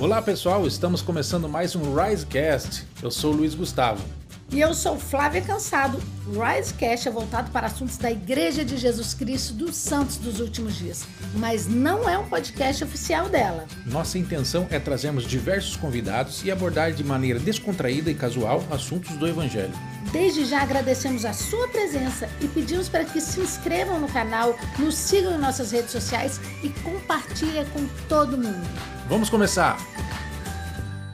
Olá pessoal, estamos começando mais um Risecast. Eu sou o Luiz Gustavo. E eu sou Flávia Cansado. O Risecast é voltado para assuntos da Igreja de Jesus Cristo dos Santos dos Últimos Dias, mas não é um podcast oficial dela. Nossa intenção é trazermos diversos convidados e abordar de maneira descontraída e casual assuntos do Evangelho. Desde já agradecemos a sua presença e pedimos para que se inscrevam no canal, nos sigam em nossas redes sociais e compartilhem com todo mundo. Vamos começar!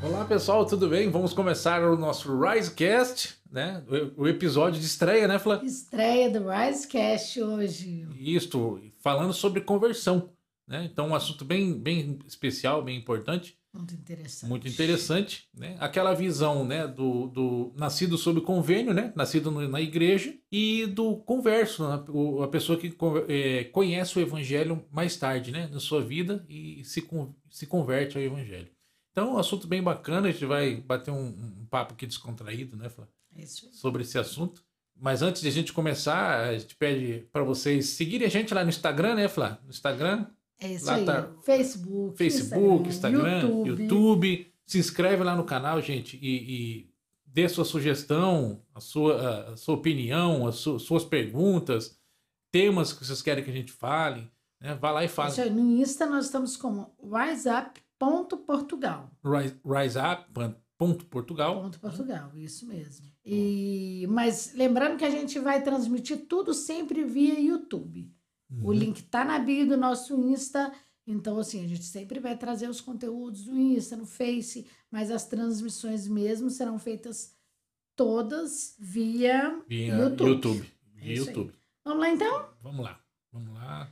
Olá pessoal, tudo bem? Vamos começar o nosso Risecast, né? O episódio de estreia, né, Flá? Estreia do Risecast hoje. Isto, falando sobre conversão, né? Então, um assunto bem, bem especial, bem importante. Muito interessante. Muito interessante, né? Aquela visão, né, do, do nascido sob convênio, né? Nascido na igreja e do converso, né? a pessoa que é, conhece o evangelho mais tarde, né, na sua vida e se, se converte ao evangelho. Então, um assunto bem bacana, a gente vai bater um, um papo aqui descontraído, né, Flá? Isso. Sobre esse assunto. Mas antes de a gente começar, a gente pede para vocês seguirem a gente lá no Instagram, né, Flá? No Instagram. É isso lá aí. Tá Facebook, Facebook, Instagram, YouTube. YouTube. Se inscreve lá no canal, gente, e, e dê sua sugestão, a sua, a sua opinião, as su, suas perguntas, temas que vocês querem que a gente fale. Né? Vá lá e. Isso aí. No Insta nós estamos como WhatsApp.portugal. Rise, rise up, ponto Portugal. Ponto Portugal, isso mesmo. E, mas lembrando que a gente vai transmitir tudo sempre via YouTube. O link tá na bio do nosso Insta. Então, assim, a gente sempre vai trazer os conteúdos do Insta, no Face, mas as transmissões mesmo serão feitas todas via, Via YouTube. YouTube. É. YouTube. Vamos lá, então? Vamos lá. Vamos lá.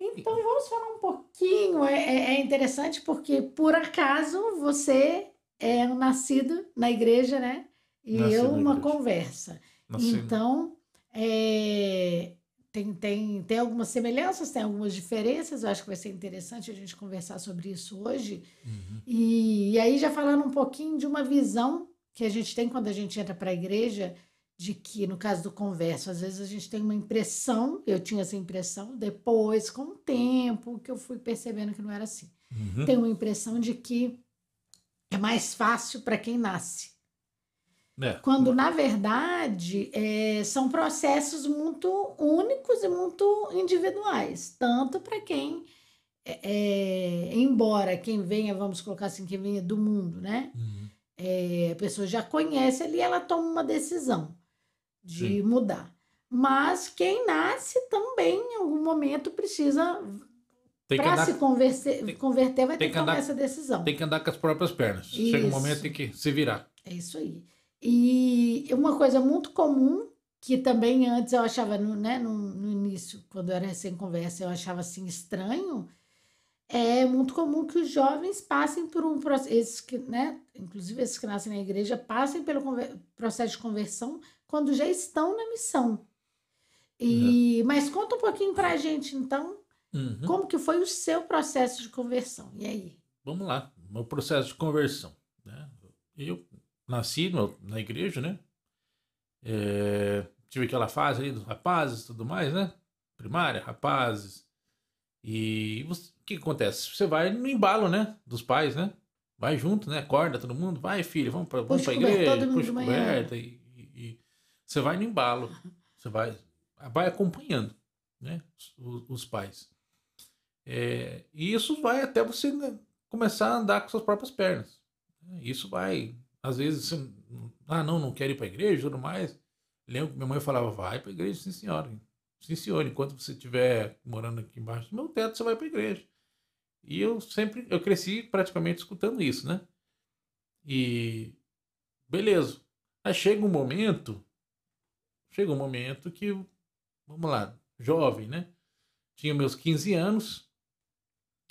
Então, vamos falar um pouquinho. É, é- é interessante porque, por acaso, você é um nascido na igreja, né? E Nascido eu, uma igreja. conversa. Nascendo. Então, é, tem, tem, tem algumas semelhanças, tem algumas diferenças. Eu acho que vai ser interessante a gente conversar sobre isso hoje. Uhum. E, e aí, já falando um pouquinho de uma visão que a gente tem quando a gente entra para a igreja, de que, no caso do converso, às vezes a gente tem uma impressão, eu tinha essa impressão, depois, com o tempo, que eu fui percebendo que não era assim. Uhum. Tenho uma impressão de que é mais fácil para quem nasce. É. Quando, na verdade, é, são processos muito únicos e muito individuais. Tanto para quem, é, é, embora quem venha, vamos colocar assim, quem venha do mundo, né? Uhum. É, a pessoa já conhece ali, ela toma uma decisão de Sim. mudar. Mas quem nasce também, em algum momento, precisa, Tem para se converter, tem- converter, vai tem ter que que tomar andar- essa decisão. tem que andar com as próprias pernas. Chega um Isso. momento em que se virar. É isso aí. E uma coisa muito comum, que também antes eu achava, no, né, no, no início, quando eu era recém-conversa, eu achava assim estranho, é muito comum que os jovens passem por um processo, esses que, né, inclusive esses que nascem na igreja, passem pelo processo de conversão quando já estão na missão. E, Mas conta um pouquinho pra gente, então, Uhum. como que foi o seu processo de conversão? E aí? Vamos lá. Meu processo de conversão. Né? Eu nasci na igreja, né? É, tive aquela fase ali dos rapazes e tudo mais, né? Primária, rapazes. E você- o que acontece? Você vai no embalo, né? Dos pais, né? Vai junto, né? Acorda todo mundo. Vai, filho, vamos pra, vamos Puxa pra coberta, igreja. mundo Puxa coberta. E, e- e você vai no embalo. Você vai, vai acompanhando, né? Os, os pais. É, e isso vai até você né, começar a andar com suas próprias pernas. Isso vai, às vezes, você, ah, não, não quero ir para a igreja tudo mais. Lembro que minha mãe falava, vai para a igreja, sim senhora. Sim senhor, enquanto você estiver morando aqui embaixo do meu teto, você vai para a igreja. E eu sempre, eu cresci praticamente escutando isso, né? E beleza. Aí chega um momento, chega um momento que, vamos lá, jovem, né? Tinha meus 15 anos,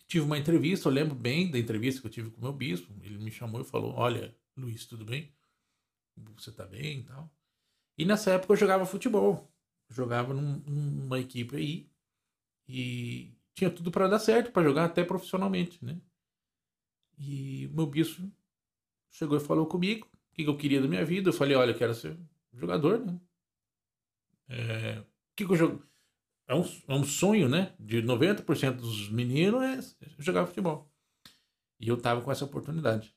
tive uma entrevista, eu lembro bem da entrevista que eu tive com o meu bispo. Ele me chamou e falou: Olha, Luiz, tudo bem? Você tá bem e tal. E nessa época eu jogava futebol. Jogava num- numa equipe aí. E tinha tudo para dar certo, para jogar até profissionalmente, né? E meu bispo chegou e falou comigo o que que eu queria da minha vida. Eu falei: Olha, eu quero ser jogador, né? É, que, que eu jogo? É um, é um sonho, né? De 90% dos meninos é jogar futebol. E eu tava com essa oportunidade.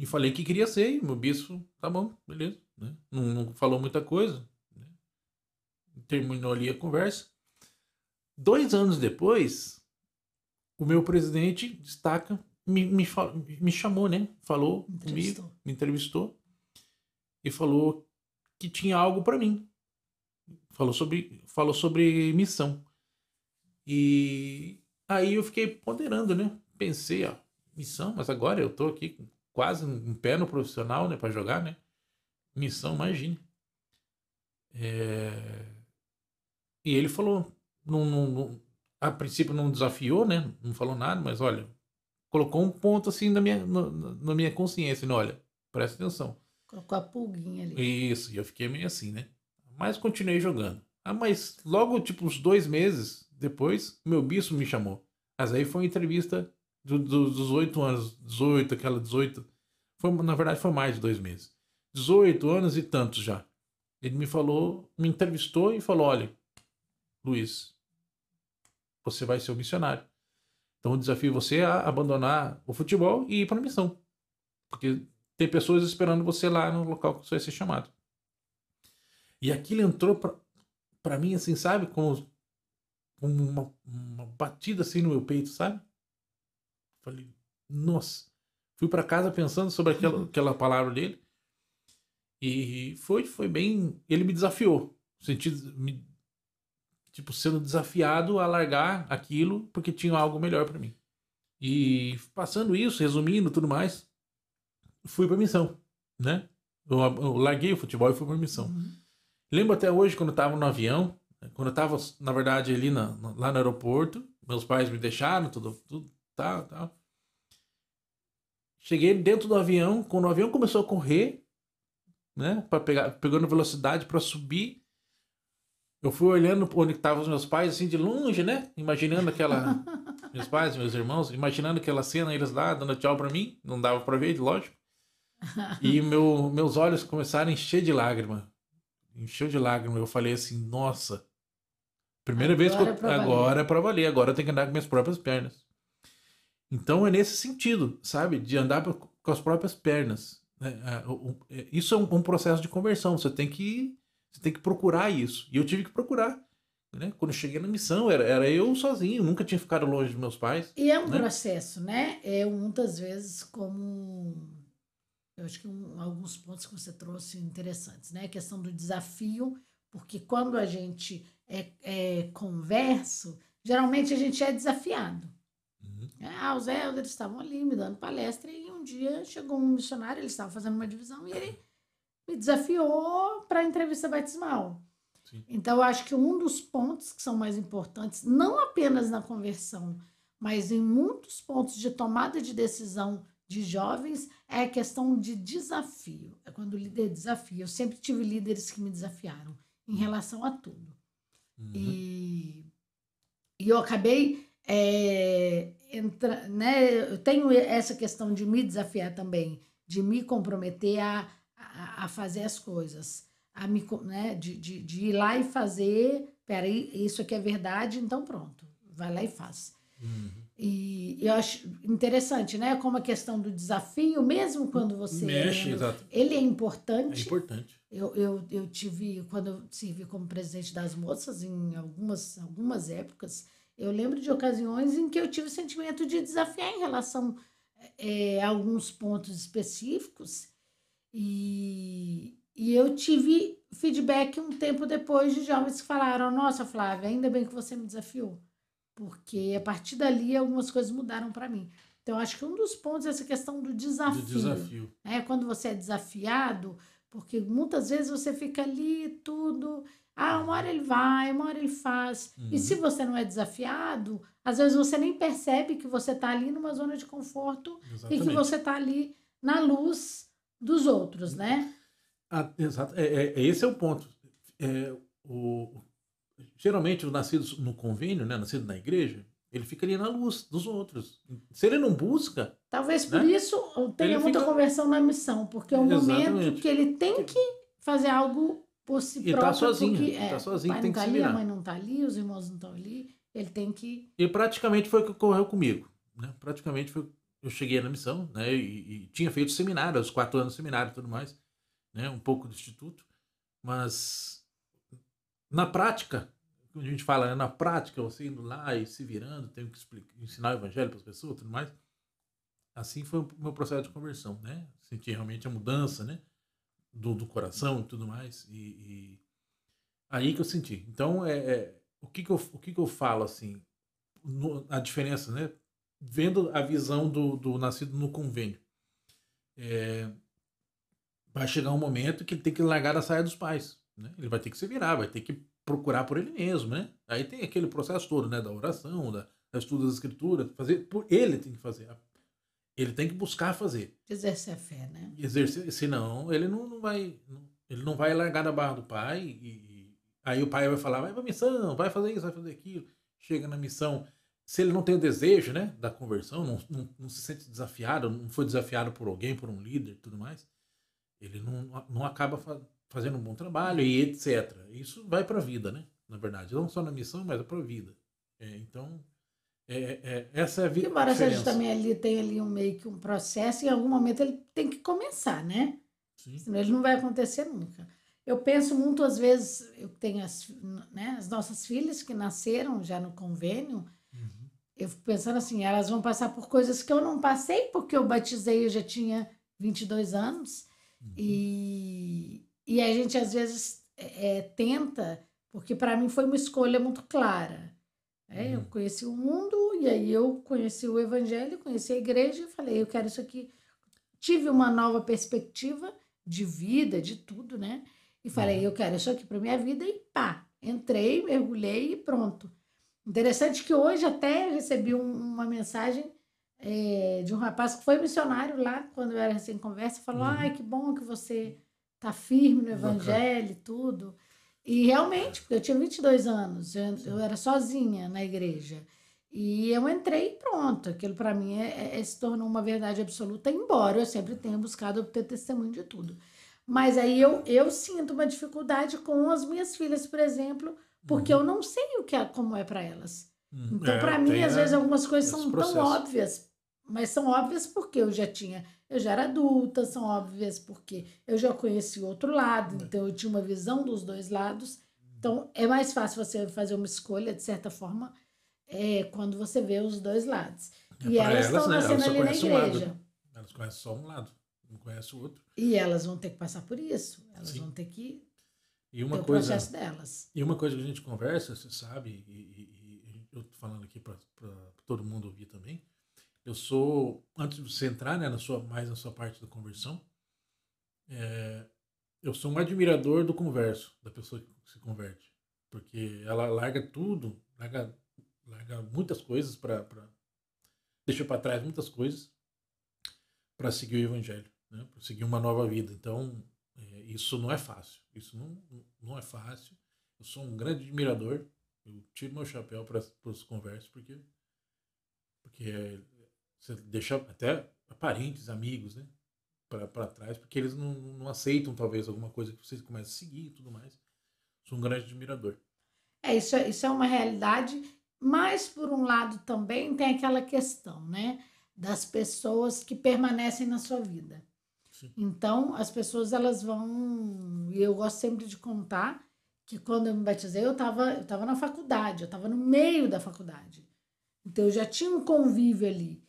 E falei que queria ser, e meu bispo, tá bom, beleza. Né? Não, não, falou muita coisa. Né? Terminou ali a conversa. Dois anos depois, o meu presidente destaca, me, me, me chamou, né? Falou comigo, me entrevistou e falou que tinha algo para mim. Falou sobre, falou sobre missão. E aí eu fiquei ponderando, né? Pensei, ó, missão, mas agora eu tô aqui com quase um pé no profissional, né, para jogar, né? Missão, imagine. É... E ele falou, não, não, não, a princípio não desafiou, né? Não falou nada, mas olha, colocou um ponto assim na minha, na, na minha consciência, né? olha, presta atenção. Colocou a pulguinha ali. Isso, e eu fiquei meio assim, né? Mas continuei jogando. Ah, mas logo, tipo, uns dois meses depois, meu bispo me chamou. Mas aí foi uma entrevista do, do, dos oito anos, 18, aquela 18. Foi, na verdade, foi mais de dois meses. 18 anos e tantos já. Ele me falou, me entrevistou e falou: olha, Luiz, você vai ser o missionário. Então, o desafio é você a abandonar o futebol e ir para a missão. Porque tem pessoas esperando você lá no local que você vai ser chamado. E aquilo entrou para mim, assim, sabe? Como uma, uma batida assim no meu peito, sabe? Falei, nossa. Fui para casa pensando sobre aquela, aquela palavra dele. E foi, foi bem. Ele me desafiou. Sentido, me, tipo, sendo desafiado a largar aquilo porque tinha algo melhor para mim. E passando isso, resumindo tudo mais, fui para missão, né? Eu, eu, larguei o futebol e fui para missão. Uhum. Lembro até hoje quando eu estava no avião, quando eu estava na verdade ali na, lá no aeroporto, meus pais me deixaram, tudo, tudo tal, tal. Cheguei dentro do avião, quando o avião começou a correr, né, para pegar, pegando velocidade para subir, eu fui olhando onde estavam os meus pais, assim, de longe, né? Imaginando aquela. meus pais, meus irmãos, imaginando aquela cena, eles lá dando tchau para mim. Não dava para ver, lógico. E meu, meus olhos começaram a encher de lágrima. Encheu de lágrima. Eu falei assim: nossa. Primeira agora vez que eu. É agora é pra valer. Agora eu tenho que andar com minhas próprias pernas. Então é nesse sentido, sabe? De andar com as próprias pernas. Né? É, é, isso é um processo de conversão. Você tem que você tem que procurar isso. E eu tive que procurar. Né? Quando cheguei na missão, era, era eu sozinho, nunca tinha ficado longe dos meus pais. E é um né? processo, né? É muitas vezes como. Eu acho que um, alguns pontos que você trouxe interessantes, né? A questão do desafio, porque quando a gente é, é converso, geralmente a gente é desafiado. Uhum. Ah, os elders estavam ali me dando palestra e um dia chegou um missionário, ele estava fazendo uma divisão e ele me desafiou para a entrevista batismal. Sim. Então, eu acho que um dos pontos que são mais importantes, não apenas na conversão, mas em muitos pontos de tomada de decisão de jovens, é a questão de desafio. É quando o líder desafia. Eu sempre tive líderes que me desafiaram em relação a tudo. Uhum. E, e eu acabei. É, entra, né, eu tenho essa questão de me desafiar também, de me comprometer a a, fazer as coisas, a me, né, de, de, de ir lá e fazer, peraí, isso aqui é verdade, então pronto, vai lá e faz. Uhum. E eu acho interessante, né? Como a questão do desafio, mesmo quando você. Mexe, exato. Ele é importante. É importante. Eu, eu, eu tive, quando eu servi como presidente das moças, em algumas, algumas épocas, eu lembro de ocasiões em que eu tive o sentimento de desafiar em relação é, a alguns pontos específicos e, e eu tive feedback um tempo depois de jovens que falaram: Nossa, Flávia, ainda bem que você me desafiou. Porque a partir dali algumas coisas mudaram para mim. Então, acho que um dos pontos é essa questão do desafio. Do desafio. É, quando você é desafiado, porque muitas vezes você fica ali tudo. Ah, uma hora ele vai, uma hora ele faz. Uhum. E se você não é desafiado, às vezes você nem percebe que você está ali numa zona de conforto Exatamente. e que você está ali na luz dos outros, né? Ah, exato. É, é, é, esse é o ponto. É, o, geralmente, os nascidos no convênio, né, nascido na igreja, ele fica ali na luz dos outros. Se ele não busca. Talvez por né, isso tenha muita fica... conversão na missão, porque é um Exatamente. momento que ele tem que fazer algo por si e tá próprio. Tá sozinho, porque, é, tá sozinho, pai tem não tá que ali, a mãe não tá ali, os irmãos não estão ali. Ele tem que. E praticamente foi o que ocorreu comigo. Né? Praticamente foi eu cheguei na missão, né? E, e, tinha feito seminário, os quatro anos de seminário e tudo mais, né? Um pouco do instituto, mas na prática, quando a gente fala né, na prática, você indo lá e se virando, tenho que explicar, ensinar o evangelho para as pessoas, tudo mais. Assim foi o meu processo de conversão, né? Senti realmente a mudança, né? Do, do coração e tudo mais. E, e, aí que eu senti. Então, é, é o, que, que, eu, o que, que eu falo, assim, no, a diferença, né? Vendo a visão do, do nascido no convênio. É, vai chegar um momento que ele tem que largar a saia dos pais. Né? Ele vai ter que se virar, vai ter que procurar por ele mesmo, né? Aí tem aquele processo todo, né? Da oração, da, da estudo das escrituras, fazer por ele tem que fazer. Ele tem que buscar fazer. Exercer a fé, né? Exercer, senão ele não, não vai, não, ele não vai largar da barra do pai e, e aí o pai vai falar, vai pra missão, vai fazer isso, vai fazer aquilo. Chega na missão, se ele não tem o desejo, né, da conversão, não, não, não se sente desafiado, não foi desafiado por alguém, por um líder, tudo mais, ele não, não acaba fazendo um bom trabalho e etc. Isso vai para a vida, né? Na verdade, não só na missão, mas para a vida. É, então, é, é, essa é a vida. Embora seja também ali tem ali um meio que um processo, em algum momento ele tem que começar, né? Sim. Senão ele não vai acontecer nunca. Eu penso muito, às vezes, eu tenho as, né, as nossas filhas que nasceram já no convênio, uhum. eu fico pensando assim, elas vão passar por coisas que eu não passei, porque eu batizei, eu já tinha 22 anos, uhum. e, e a gente às vezes é, é tenta, porque para mim foi uma escolha muito clara. É, Eu uhum. conheci o mundo e aí eu conheci o evangelho, conheci a igreja e falei, eu quero isso aqui. Tive uma nova perspectiva de vida, de tudo, né? E falei, uhum. eu quero isso aqui para minha vida e pá, entrei, mergulhei e pronto. Interessante que hoje até recebi um, uma mensagem é, de um rapaz que foi missionário lá, quando eu era recém conversa, falou: uhum. ai, que bom que você tá firme no evangelho e tudo. E realmente, porque eu tinha 22 anos, eu, eu era sozinha na igreja. E eu entrei e pronto. Aquilo para mim é, é, é, se tornou uma verdade absoluta, embora eu sempre tenha buscado obter testemunho de tudo. Mas aí eu, eu sinto uma dificuldade com as minhas filhas, por exemplo, porque uhum. eu não sei o que é, como é para elas. Uhum. Então, é, para mim, às vezes, algumas coisas são processo. tão óbvias, mas são óbvias porque eu já tinha eu já era adulta, são óbvias porque eu já conheci o outro lado, é. então eu tinha uma visão dos dois lados. Então é mais fácil você fazer uma escolha, de certa forma, é, quando você vê os dois lados. É e elas, elas estão né? nascendo ali na igreja. Um? Elas conhecem só um lado, não conhecem o outro. E elas vão ter que passar por isso. Elas Sim. vão ter que e uma ter coisa, o processo delas. E uma coisa que a gente conversa, você sabe, e, e, e eu tô falando aqui para todo mundo ouvir também, eu sou, antes de você entrar né, na sua, mais na sua parte da conversão, é, eu sou um admirador do converso, da pessoa que se converte. Porque ela larga tudo, larga, larga muitas coisas para. deixa para trás muitas coisas para seguir o evangelho, né, para seguir uma nova vida. Então, é, isso não é fácil. Isso não, não é fácil. Eu sou um grande admirador. Eu tiro meu chapéu para os conversos, porque, porque você deixa até parentes, amigos, né? Para trás, porque eles não, não aceitam, talvez, alguma coisa que você comece a seguir e tudo mais. Sou um grande admirador. É, isso, é, isso é uma realidade, mas, por um lado, também tem aquela questão, né? Das pessoas que permanecem na sua vida. Sim. Então, as pessoas, elas vão... E eu gosto sempre de contar que quando eu me batizei, eu estava eu tava na faculdade, eu estava no meio da faculdade. Então, eu já tinha um convívio ali.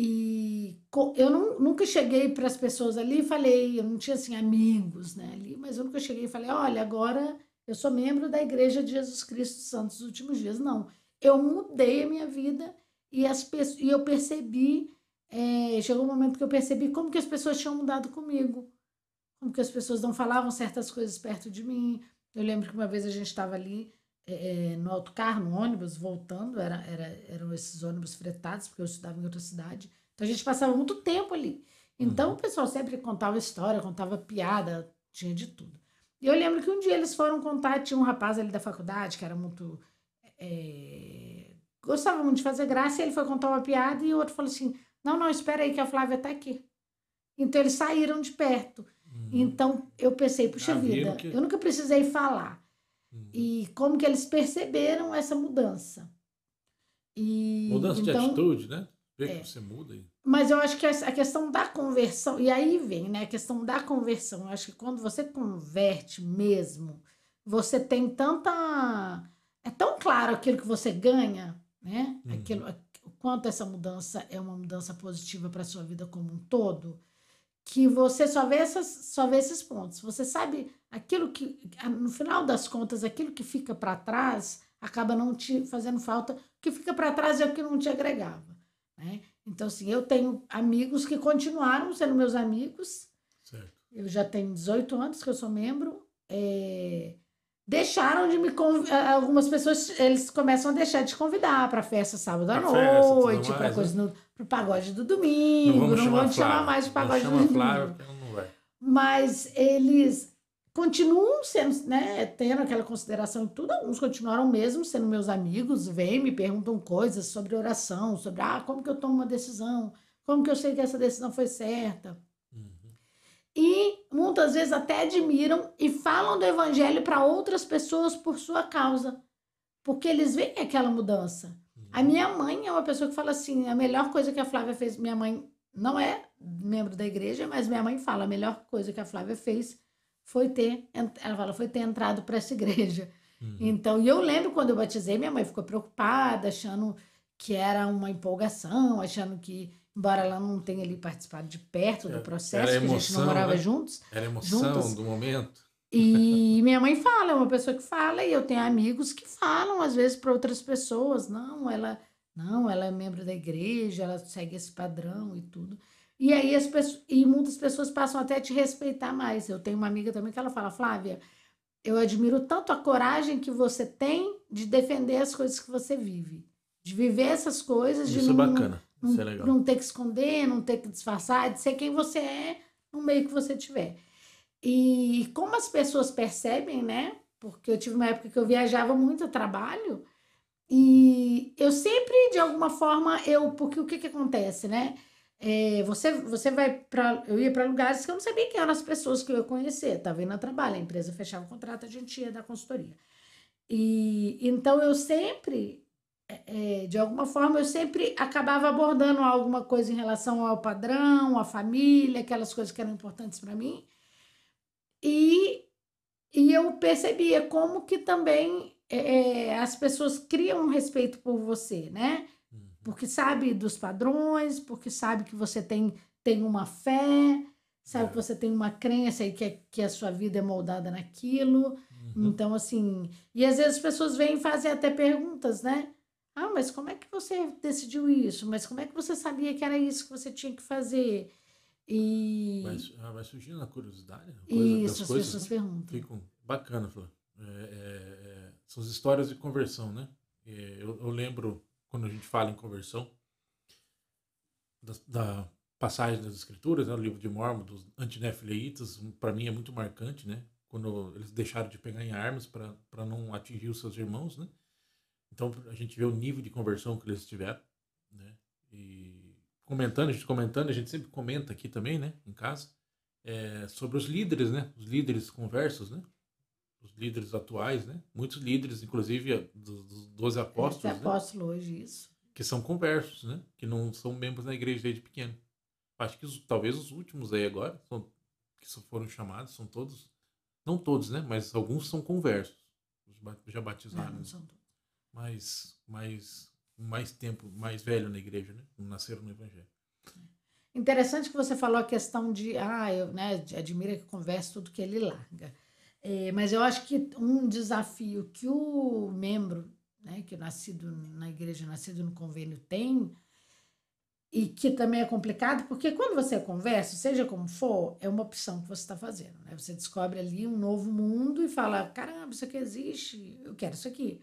E eu não, nunca cheguei para as pessoas ali e falei, eu não tinha assim amigos né, ali, mas eu nunca cheguei e falei, olha, agora eu sou membro da Igreja de Jesus Cristo Santos dos Últimos Dias. Não, eu mudei a minha vida e, as, e eu percebi, é, chegou um momento que eu percebi como que as pessoas tinham mudado comigo, como que as pessoas não falavam certas coisas perto de mim. Eu lembro que uma vez a gente estava ali é, no autocarro, no ônibus, voltando, era, era, eram esses ônibus fretados, porque eu estudava em outra cidade. Então a gente passava muito tempo ali. Então uhum. o pessoal sempre contava história, contava piada, tinha de tudo. E eu lembro que um dia eles foram contar, tinha um rapaz ali da faculdade que era muito. É, gostava muito de fazer graça, e ele foi contar uma piada e o outro falou assim: Não, não, espera aí que a Flávia está aqui. Então eles saíram de perto. Uhum. Então eu pensei, puxa vida, que... eu nunca precisei falar. Uhum. E como que eles perceberam essa mudança? E, mudança então, de atitude, né? Vê É. que você muda e. Mas eu acho que a questão da conversão, e aí vem, né? A questão da conversão. Eu acho que quando você converte mesmo, você tem tanta. É tão claro aquilo que você ganha, né? Uhum. Aquilo, o quanto essa mudança é uma mudança positiva para a sua vida como um todo, que você só vê, essas, só vê esses pontos. Você sabe aquilo que, no final das contas, aquilo que fica para trás acaba não te fazendo falta. O que fica para trás é o que não te agregava, né? Então, assim, eu tenho amigos que continuaram sendo meus amigos. Certo. Eu já tenho 18 anos que eu sou membro. é, Deixaram de me convidar. Algumas pessoas eles começam a deixar de convidar para festa sábado à Pra noite, para mais, coisa né? no pro pagode do domingo. Não, vão te chamar mais de pagode não do chama domingo Flávia, porque ela não vai. mas eles continuam sendo, né, tendo aquela consideração e tudo. Alguns continuaram mesmo sendo meus amigos, vêm, me perguntam coisas sobre oração, sobre ah, como que eu tomo uma decisão, como que eu sei que essa decisão foi certa. Uhum. E muitas vezes até admiram e falam do evangelho para outras pessoas por sua causa, porque eles veem aquela mudança. A minha mãe é uma pessoa que fala assim: a melhor coisa que a Flávia fez, minha mãe não é membro da igreja, mas minha mãe fala: a melhor coisa que a Flávia fez foi ter, ela fala, foi ter entrado para essa igreja. Uhum. Então, e eu lembro quando eu batizei, minha mãe ficou preocupada, achando que era uma empolgação, achando que, embora ela não tenha ali participado de perto É, do processo, era que a gente não emoção, morava né? juntos, Era emoção Juntas. do momento. e minha mãe fala, é uma pessoa que fala, e eu tenho amigos que falam, às vezes, para outras pessoas, não, ela não, ela é membro da igreja, ela segue esse padrão e tudo. E aí as pessoas, e muitas pessoas passam até a te respeitar mais. Eu tenho uma amiga também que ela fala, Flávia, eu admiro tanto a coragem que você tem de defender as coisas que você vive. De viver essas coisas, de Isso é não, bacana. não, Isso é legal. não ter que esconder, não ter que disfarçar, de ser quem você é no meio que você tiver. E como as pessoas percebem, né? Porque eu tive uma época que eu viajava muito a trabalho e eu sempre, de alguma forma, eu. Porque o que, que acontece, né? É, você, você vai para. Eu ia para lugares que eu não sabia quem eram as pessoas que eu ia conhecer. Estava indo a trabalho, a empresa fechava o contrato, a gente ia dar consultoria. E então eu sempre é, de alguma forma, eu sempre acabava abordando alguma coisa em relação ao padrão, à família, aquelas coisas que eram importantes para mim. E, e eu percebia como que também é, as pessoas criam um respeito por você, né? Porque sabe dos padrões, porque sabe que você tem, tem uma fé, sabe É. que você tem uma crença e que, a- que a sua vida é moldada naquilo. Uhum. Então, assim, e às vezes as pessoas vêm e fazem até perguntas, né? Ah, mas como é que você decidiu isso? Mas como é que você sabia que era isso que você tinha que fazer? E Vai, ah, vai surgindo a curiosidade. a coisa- isso, as pessoas perguntam. ficam bacana, Flor. É, é, é, são as histórias de conversão, né? É, eu, eu lembro quando a gente fala em conversão da, da passagem das escrituras, né, o livro de Mormon dos antinefileitas, para mim é muito marcante, né? Quando eles deixaram de pegar em armas para não atingir os seus irmãos, né? Então a gente vê o nível de conversão que eles tiveram, né? E comentando, a gente comentando, a gente sempre comenta aqui também, né? Em casa, é, sobre os líderes, né? Os líderes conversos, né? Os líderes atuais, né? Muitos líderes, inclusive dos, dos 12 Esse apóstolos, né? apóstolo hoje, isso. que são conversos, né? Que não são membros da igreja desde pequeno. Acho que os- talvez os últimos aí agora, são, que só foram chamados, são todos, não todos, né? Mas alguns são conversos. Já Não, batizaram, não são todos. mais, mais, mais tempo, mais velho na igreja, né? Não nasceram no evangelho. Interessante que você falou a questão de, ah, eu né, admira que conversa tudo que ele larga. É, mas eu acho que um desafio que o membro, né, que é nascido na igreja, nascido no convênio, tem, e que também é complicado, porque quando você conversa, seja como for, é uma opção que você está fazendo. Né? Você descobre ali um novo mundo e fala: caramba, isso aqui existe, eu quero isso aqui.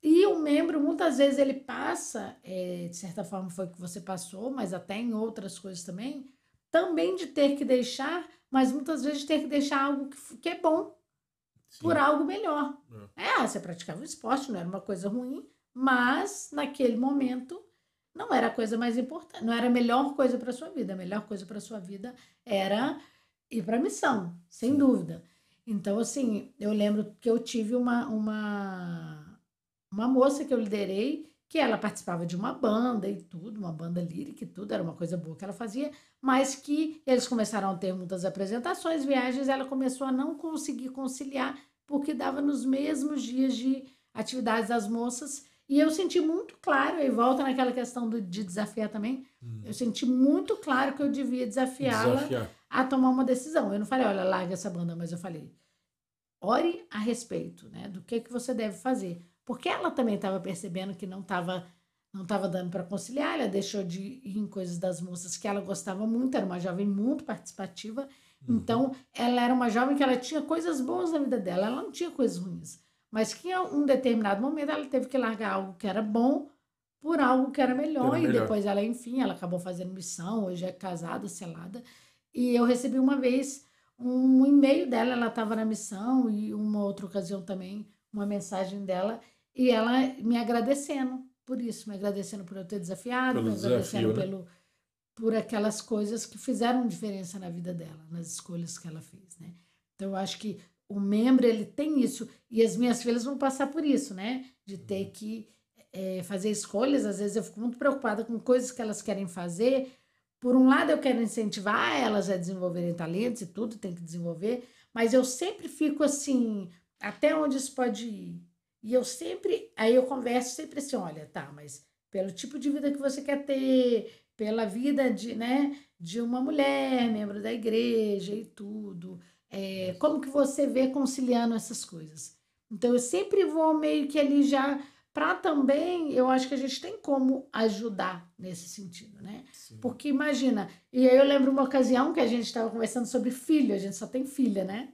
E o membro, muitas vezes, ele passa, é, de certa forma foi o que você passou, mas até em outras coisas também, também de ter que deixar, mas muitas vezes de ter que deixar algo que, que é bom Sim. por algo melhor. É, você praticava esporte, não era uma coisa ruim, mas naquele momento não era a coisa mais importante, não era a melhor coisa para sua vida. A melhor coisa para sua vida era ir para a missão, sem Sim. dúvida. Então, assim, eu lembro que eu tive uma, uma, uma moça que eu liderei que ela participava de uma banda e tudo, uma banda lírica e tudo, era uma coisa boa que ela fazia, mas que eles começaram a ter muitas apresentações, viagens, ela começou a não conseguir conciliar, porque dava nos mesmos dias de atividades das moças. E eu senti muito claro, e volta naquela questão do, de desafiar também, hum. eu senti muito claro que eu devia desafiá-la a tomar uma decisão. Eu não falei, olha, larga essa banda, mas eu falei, ore a respeito né, do que, que você deve fazer porque ela também estava percebendo que não estava não estava dando para conciliar, ela deixou de ir em coisas das moças que ela gostava muito, era uma jovem muito participativa, uhum. então ela era uma jovem que ela tinha coisas boas na vida dela, ela não tinha coisas ruins, mas que em um determinado momento ela teve que largar algo que era bom por algo que era melhor, era e melhor. depois ela, enfim, ela acabou fazendo missão, hoje é casada, selada, e eu recebi uma vez um e-mail dela, ela estava na missão, e uma outra ocasião também, uma mensagem dela, e ela me agradecendo por isso, me agradecendo por eu ter desafiado, pelo me agradecendo né? pelo, por aquelas coisas que fizeram diferença na vida dela, nas escolhas que ela fez, né? Então, eu acho que o membro, ele tem isso. E as minhas filhas vão passar por isso, né? De ter uhum. que é, fazer escolhas. Às vezes eu fico muito preocupada com coisas que elas querem fazer. Por um lado, eu quero incentivar elas a desenvolverem talentos e tudo, tem que desenvolver. Mas eu sempre fico assim, até onde isso pode ir? E eu sempre, aí eu converso sempre assim, olha, tá, mas pelo tipo de vida que você quer ter, pela vida de, né, de uma mulher, membro da igreja e tudo, é, como que você vê conciliando essas coisas? Então eu sempre vou meio que ali já para também, eu acho que a gente tem como ajudar nesse sentido, né? Sim. Porque imagina, e aí eu lembro uma ocasião que a gente estava conversando sobre filho, a gente só tem filha, né?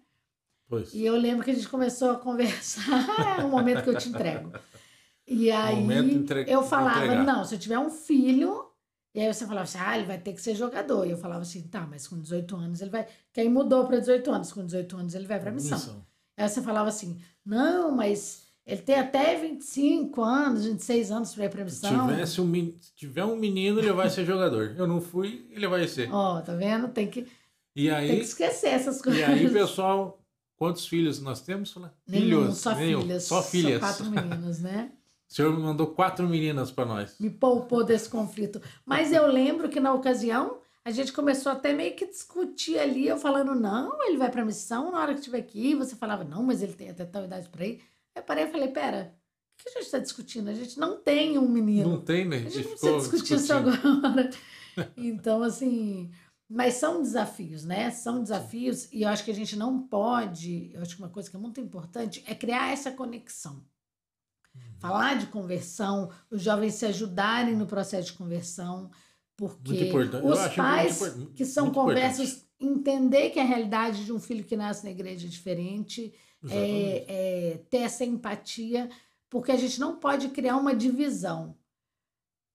Pois. E eu lembro que a gente começou a conversar, é um momento que eu te entrego. E aí entre... eu falava, não, se eu tiver um filho, e aí você falava assim, ah, ele vai ter que ser jogador. E eu falava assim, tá, mas com 18 anos ele vai. Que aí mudou para 18 anos, com 18 anos ele vai para missão. missão. Aí você falava assim, não, mas ele tem até 25 anos, 26 anos para ir para missão. Se, tivesse um, se tiver um menino, ele vai ser jogador. Eu não fui, ele vai ser. Ó, oh, tá vendo? Tem que, e aí, tem que esquecer essas coisas. E aí, pessoal, Quantos filhos nós temos? Nenhum, filhos, só nenhum, filhas. Só filhas. Só quatro meninas, né? O senhor mandou quatro meninas para nós. Me poupou desse conflito. Mas eu lembro que na ocasião a gente começou até meio que discutir ali, eu falando, não, ele vai para missão na hora que estiver aqui. Você falava, não, mas ele tem até tal idade para ir. Aí eu parei e falei, pera, o que a gente está discutindo? A gente não tem um menino. Não tem, né? A gente, a gente não precisa discutir isso agora. então, assim, mas são desafios, né? São desafios e eu acho que a gente não pode. Eu acho que uma coisa que é muito importante é criar essa conexão. Uhum. Falar de conversão, os jovens se ajudarem no processo de conversão, porque os pais muito, que são conversas, importante. entender que a realidade de um filho que nasce na igreja é diferente, é, é, ter essa empatia, porque a gente não pode criar uma divisão.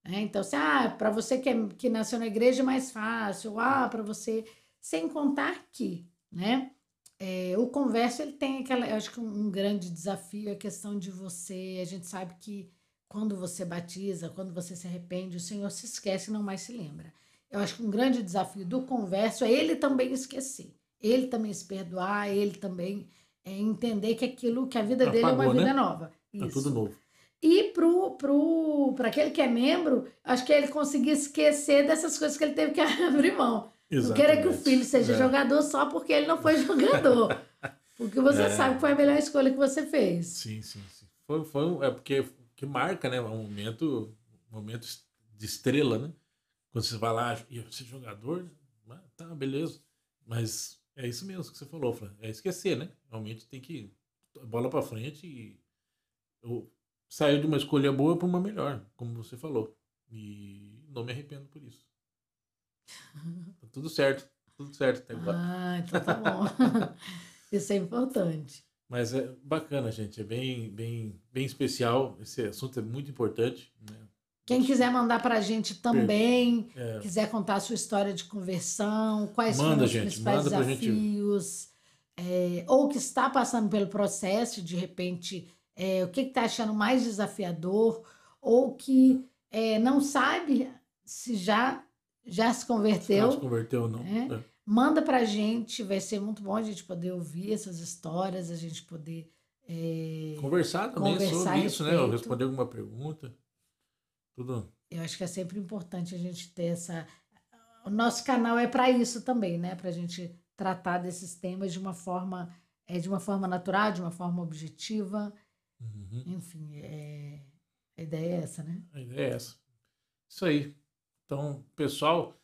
Né? Então, se, ah, para você que, é, que nasceu na igreja é mais fácil, ah, para você. Sem contar que, né? É, o converso ele tem aquela, eu acho que um, grande desafio é a questão de você. A gente sabe que quando você batiza, quando você se arrepende, o Senhor se esquece e não mais se lembra. Eu acho que um grande desafio do converso é ele também esquecer, ele também se perdoar, ele também é, entender que aquilo, que a vida Apagou, dele é uma vida né? nova. Isso. É tudo novo. E pro, pro, para aquele que é membro, acho que ele conseguir esquecer dessas coisas que ele teve que abrir mão. Exatamente. Não queira que o filho seja é. jogador só porque ele não foi jogador. porque você é. sabe que foi a melhor escolha que você fez. Sim, sim, sim. Foi, foi, é porque que marca, né? Um momento, um momento de estrela, né? Quando você vai lá e ser jogador, tá, beleza. Mas é isso mesmo que você falou, Fran. É esquecer, né? Realmente tem que bola para frente e eu, saiu de uma escolha boa para uma melhor, como você falou. E não me arrependo por isso. Tá tudo certo, tudo certo até agora. Ah, então tá bom. isso é importante. Mas é bacana, gente. É bem, bem, bem especial. Esse assunto é muito importante. Né? Quem quiser mandar para a gente também, é. quiser contar a sua história de conversão, quais Manda, foram os gente, principais desafios, gente... é, ou que está passando pelo processo, de repente é, o que está achando mais desafiador, ou que é, não sabe se já, já se converteu. Se se converteu ou não. Né? É. Manda para a gente, vai ser muito bom a gente poder ouvir essas histórias, a gente poder. É, conversar também conversar sobre isso, né? Responder alguma pergunta. Tudo. Eu acho que é sempre importante a gente ter essa. O nosso canal é para isso também, né? Para a gente tratar desses temas de uma forma é de uma forma natural, de uma forma objetiva. Uhum. Enfim, é... a ideia é essa, né? A ideia é essa. Isso aí. Então, pessoal,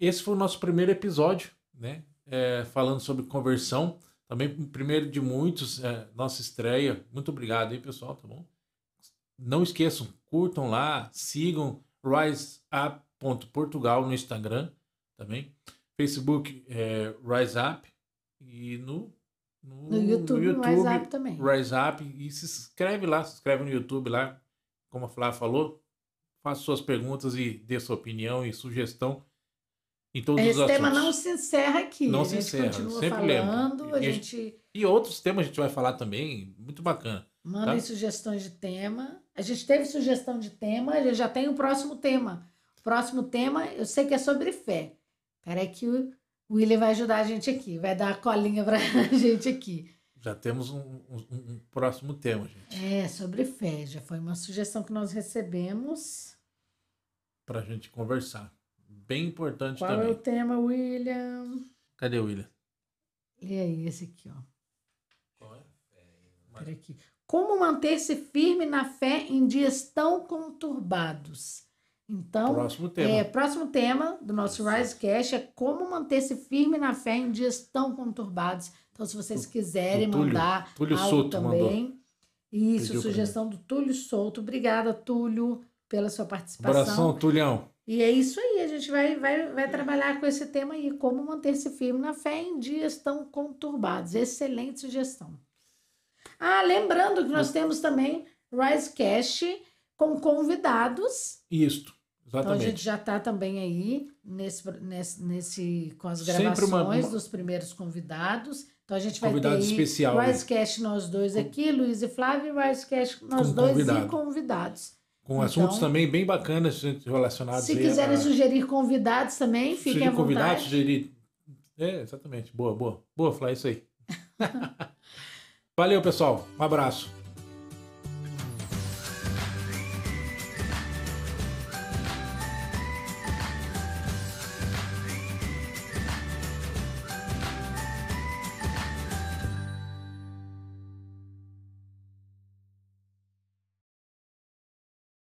esse foi o nosso primeiro episódio, né? É, falando sobre conversão. Também primeiro de muitos, é, nossa estreia. Muito obrigado aí, pessoal, tá bom? Não esqueçam, curtam lá, sigam riseup.portugal no Instagram também. Facebook é, Rise Up e no no, no YouTube, no YouTube Rise Up também. Rise Up. E se inscreve lá, se inscreve no YouTube lá, como a Flávia falou. Faça suas perguntas e dê sua opinião e sugestão em todos Esse os tema não se encerra aqui. Não se encerra. Sempre falando, lembro. A gente... E outros temas a gente vai falar também, muito bacana. Mandem tá? sugestões de tema. A gente teve sugestão de tema, a gente já tem o próximo tema. O próximo tema, eu sei que é sobre fé. Peraí que o o William vai ajudar a gente aqui, vai dar a colinha para a gente aqui. Já temos um, um, um, próximo tema, gente. É, sobre fé. Já foi uma sugestão que nós recebemos. Para a gente conversar. Bem importante Qual também. Qual é o tema, William? Cadê o William? Lê aí, esse aqui, ó. Qual é? Aqui. Como manter-se firme na fé em dias tão conturbados? Então, próximo tema. É, próximo tema do nosso Rise Cash é como manter-se firme na fé em dias tão conturbados. Então, se vocês quiserem Túlio, mandar Túlio algo Souto também. Mandou. Isso, Pediu sugestão do Túlio Souto. Obrigada, Túlio, pela sua participação. Abração, Tulhão. E é isso aí, a gente vai, vai, vai trabalhar com esse tema aí, como manter-se firme na fé em dias tão conturbados. Excelente sugestão. Ah, lembrando que nós temos também Rise Cash com convidados. Isto, exatamente. Então a gente já está também aí nesse, nesse, nesse, com as gravações uma, dos primeiros convidados. Então a gente vai Convidado ter especial, Wisecast nós dois aqui, com... Luiz e Flávio, e Wisecast nós com dois convidado. e convidados. Com então, assuntos também bem bacanas relacionados. Se quiserem a... sugerir convidados também, fiquem sugerir à vontade. convidados, sugerir. É, exatamente. Boa, boa. Boa, Flávio, isso aí. Valeu, pessoal. Um abraço.